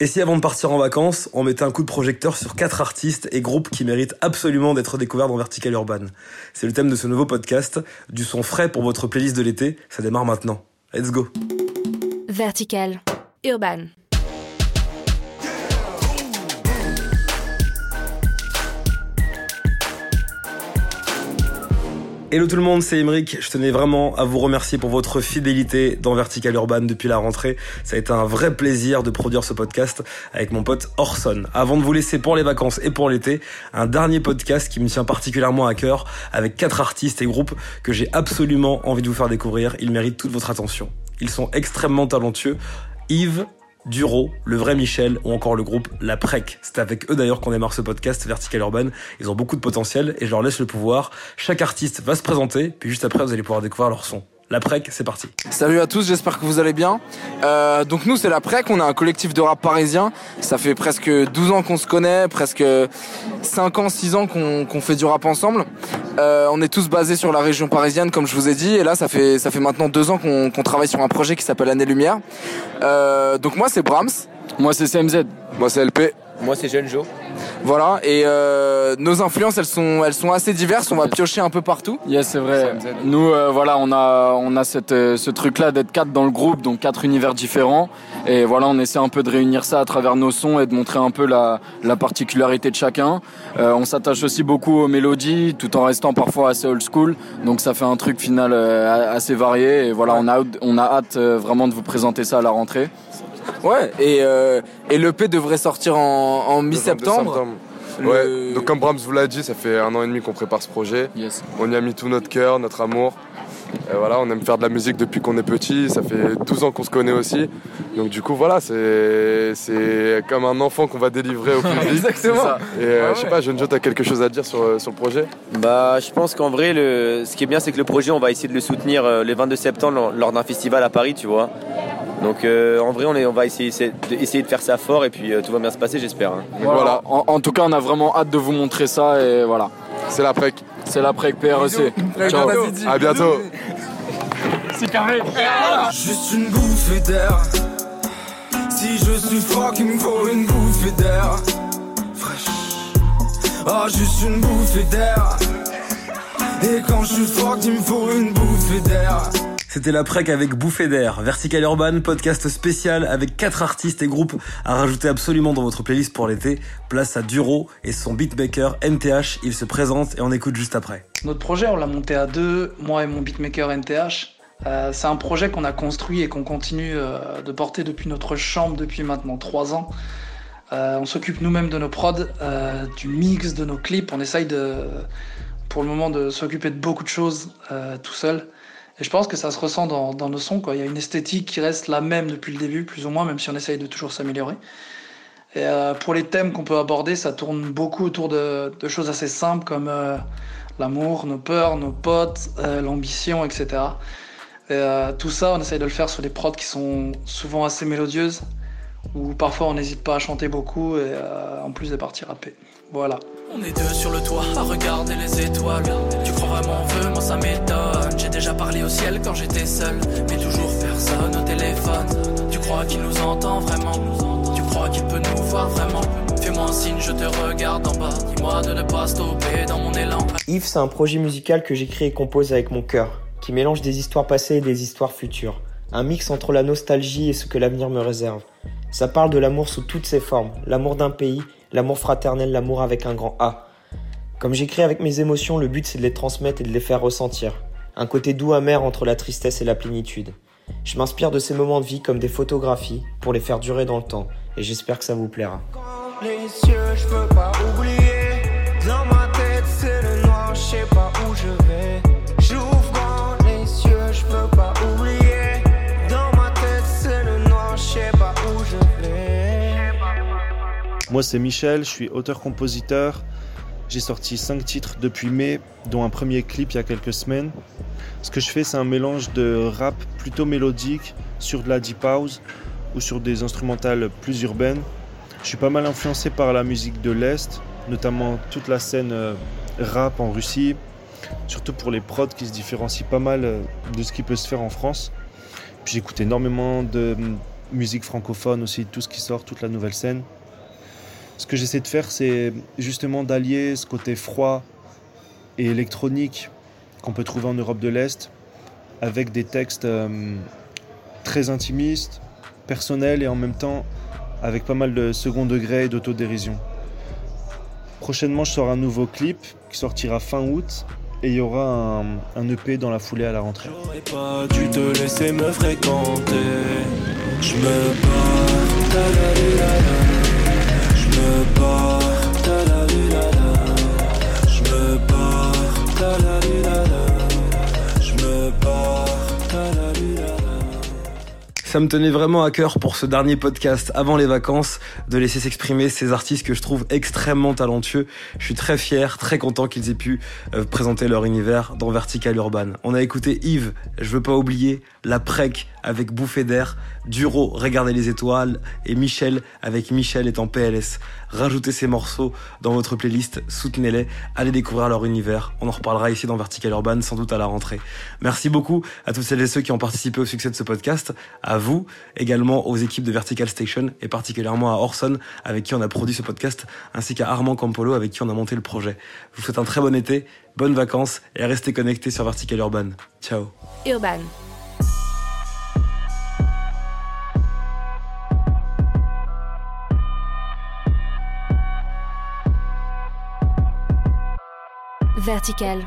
Et si avant de partir en vacances, on mettait un coup de projecteur sur quatre artistes et groupes qui méritent absolument d'être découverts dans Vertical Urban? C'est le thème de ce nouveau podcast, du son frais pour votre playlist de l'été, ça démarre maintenant. Let's go. Vertical Urban Hello tout le monde, c'est Emeric. Je tenais vraiment à vous remercier pour votre fidélité dans Vertical Urban depuis la rentrée. Ça a été un vrai plaisir de produire ce podcast avec mon pote Orson. Avant de vous laisser pour les vacances et pour l'été, un dernier podcast qui me tient particulièrement à cœur avec quatre artistes et groupes que j'ai absolument envie de vous faire découvrir. Ils méritent toute votre attention. Ils sont extrêmement talentueux. Yves, Duro, le vrai Michel ou encore le groupe La Prec. C'est avec eux d'ailleurs qu'on démarre ce podcast Vertical Urban. Ils ont beaucoup de potentiel et je leur laisse le pouvoir. Chaque artiste va se présenter, puis juste après vous allez pouvoir découvrir leur son. La PREC, c'est parti. Salut à tous, j'espère que vous allez bien. Euh, donc nous, c'est la PREC, on a un collectif de rap parisien. Ça fait presque 12 ans qu'on se connaît, presque 5 ans, 6 ans qu'on fait du rap ensemble. Euh, on est tous basés sur la région parisienne, comme je vous ai dit. Et là, ça fait, ça fait maintenant 2 ans qu'on travaille sur un projet qui s'appelle Année Lumière. Euh, donc moi, c'est Brahms. Moi, c'est CMZ. Moi, c'est LP. Moi, c'est Jeune Joe. Voilà, et euh, nos influences, elles sont, elles sont assez diverses. On va piocher un peu partout. Yes, c'est vrai. Nous, euh, voilà, on a, on a cette, euh, ce truc-là d'être quatre dans le groupe, donc quatre univers différents. Et voilà, on essaie un peu de réunir ça à travers nos sons et de montrer un peu la, la particularité de chacun. on s'attache aussi beaucoup aux mélodies, tout en restant parfois assez old school. Donc ça fait un truc final assez varié. Et voilà, on a, on a hâte vraiment de vous présenter ça à la rentrée. Ouais, et, euh, et l'EP devrait sortir en, en mi-septembre. Ouais, donc comme Brahms vous l'a dit, ça fait un an et demi qu'on prépare ce projet. On y a mis tout notre cœur, notre amour. voilà, on aime faire de la musique depuis qu'on est petit, ça fait 12 ans qu'on se connaît aussi. Donc du coup voilà, c'est c'est comme un enfant qu'on va délivrer au public. Exactement. Et euh, je sais pas, Jeune tu as quelque chose à dire sur, euh, sur le projet? Bah je pense qu'en vrai, le, ce qui est bien, c'est que le projet, on va essayer de le soutenir euh, le 22 septembre lors d'un festival à Paris, tu vois. Donc euh, en vrai, on, est, on va essayer, essayer, de faire ça fort et puis euh, tout va bien se passer, j'espère. Hein. Voilà. En, tout cas, on a vraiment hâte de vous montrer ça et voilà. C'est la PREC. C'est la PREC PREC. Ciao. À bientôt. C'est carré. Juste une bouffée d'air. Si je suis froid, il me faut une bouffée d'air. Fraîche. Ah, juste une bouffée d'air. Et quand je suis froid, il me faut une bouffée d'air. C'était la avec Bouffée d'air, Vertical Urban, podcast spécial avec quatre artistes et groupes à rajouter absolument dans votre playlist pour l'été. Place à Duro et son beatmaker NTH, il se présente et on écoute juste après. Notre projet, on l'a monté à deux, moi et mon beatmaker NTH. Euh, c'est un projet qu'on a construit et qu'on continue euh, de porter depuis notre chambre depuis maintenant trois ans. Euh, on s'occupe nous-mêmes de nos prods, du mix, de nos clips. On essaye pour le moment de s'occuper de beaucoup de choses tout seul. Et je pense que ça se ressent dans, nos sons. Quoi. Il y a une esthétique qui reste la même depuis le début, plus ou moins, même si on essaye de toujours s'améliorer. Et euh, pour les thèmes qu'on peut aborder, ça tourne beaucoup autour de, choses assez simples comme euh, l'amour, nos peurs, nos potes, euh, l'ambition, etc. Et tout ça, on essaye de le faire sur des prods qui sont souvent assez mélodieuses, où parfois on n'hésite pas à chanter beaucoup et en plus des parties rappées. Voilà. On est deux sur le toit à regarder les étoiles. Tu crois vraiment en moi ça m'étonne. J'ai déjà parlé au ciel quand j'étais seul, mais toujours personne au téléphone. Tu crois qu'il nous entend vraiment? Tu crois qu'il peut nous voir vraiment? Fais-moi un signe, je te regarde en bas. Dis-moi de ne pas stopper dans mon élan. Yves, c'est un projet musical que j'écris et compose avec mon cœur, qui mélange des histoires passées et des histoires futures. Un mix entre la nostalgie et ce que l'avenir me réserve. Ça parle de l'amour sous toutes ses formes, l'amour d'un pays, l'amour fraternel, l'amour avec un grand A. Comme j'écris avec mes émotions, le but c'est de les transmettre et de les faire ressentir. Un côté doux amer entre la tristesse et la plénitude. Je m'inspire de ces moments de vie comme des photographies pour les faire durer dans le temps et j'espère que ça vous plaira. Moi, c'est Michel, je suis auteur-compositeur. J'ai sorti 5 titres depuis mai, dont un premier clip il y a quelques semaines. Ce que je fais, c'est un mélange de rap plutôt mélodique sur de la deep house ou sur des instrumentales plus urbaines. Je suis pas mal influencé par la musique de l'Est, notamment toute la scène euh, rap en Russie, surtout pour les prods qui se différencient pas mal euh, de ce qui peut se faire en France. Puis j'écoute énormément de musique francophone aussi, tout ce qui sort, toute la nouvelle scène. Ce que j'essaie de faire, c'est justement d'allier ce côté froid et électronique qu'on peut trouver en Europe de l'Est avec des textes euh, très intimistes, personnels et en même temps avec pas mal de second degré et d'autodérision. Prochainement, je sors un nouveau clip qui sortira fin août et il y aura un, EP dans la foulée à la rentrée. pas dû te laisser me fréquenter. Je je Ça me tenait vraiment à cœur pour ce dernier podcast avant les vacances de laisser s'exprimer ces artistes que je trouve extrêmement talentueux. Je suis très fier, très content qu'ils aient pu euh, présenter leur univers dans Vertical Urban. On a écouté Yves, je veux pas oublier, La Prec avec Bouffée d'air, Duro, Regardez les étoiles et Michel avec Michel est en PLS. Rajoutez ces morceaux dans votre playlist, soutenez-les, allez découvrir leur univers. On en reparlera ici dans Vertical Urban sans doute à la rentrée. Merci beaucoup à toutes celles et ceux qui ont participé au succès de ce podcast, vous, également aux équipes de Vertical Station et particulièrement à Orson avec qui on a produit ce podcast, ainsi qu'à Armand Campolo avec qui on a monté le projet. Je vous souhaite un très bon été, bonnes vacances et restez connectés sur Vertical Urban. Ciao. Urban. Vertical.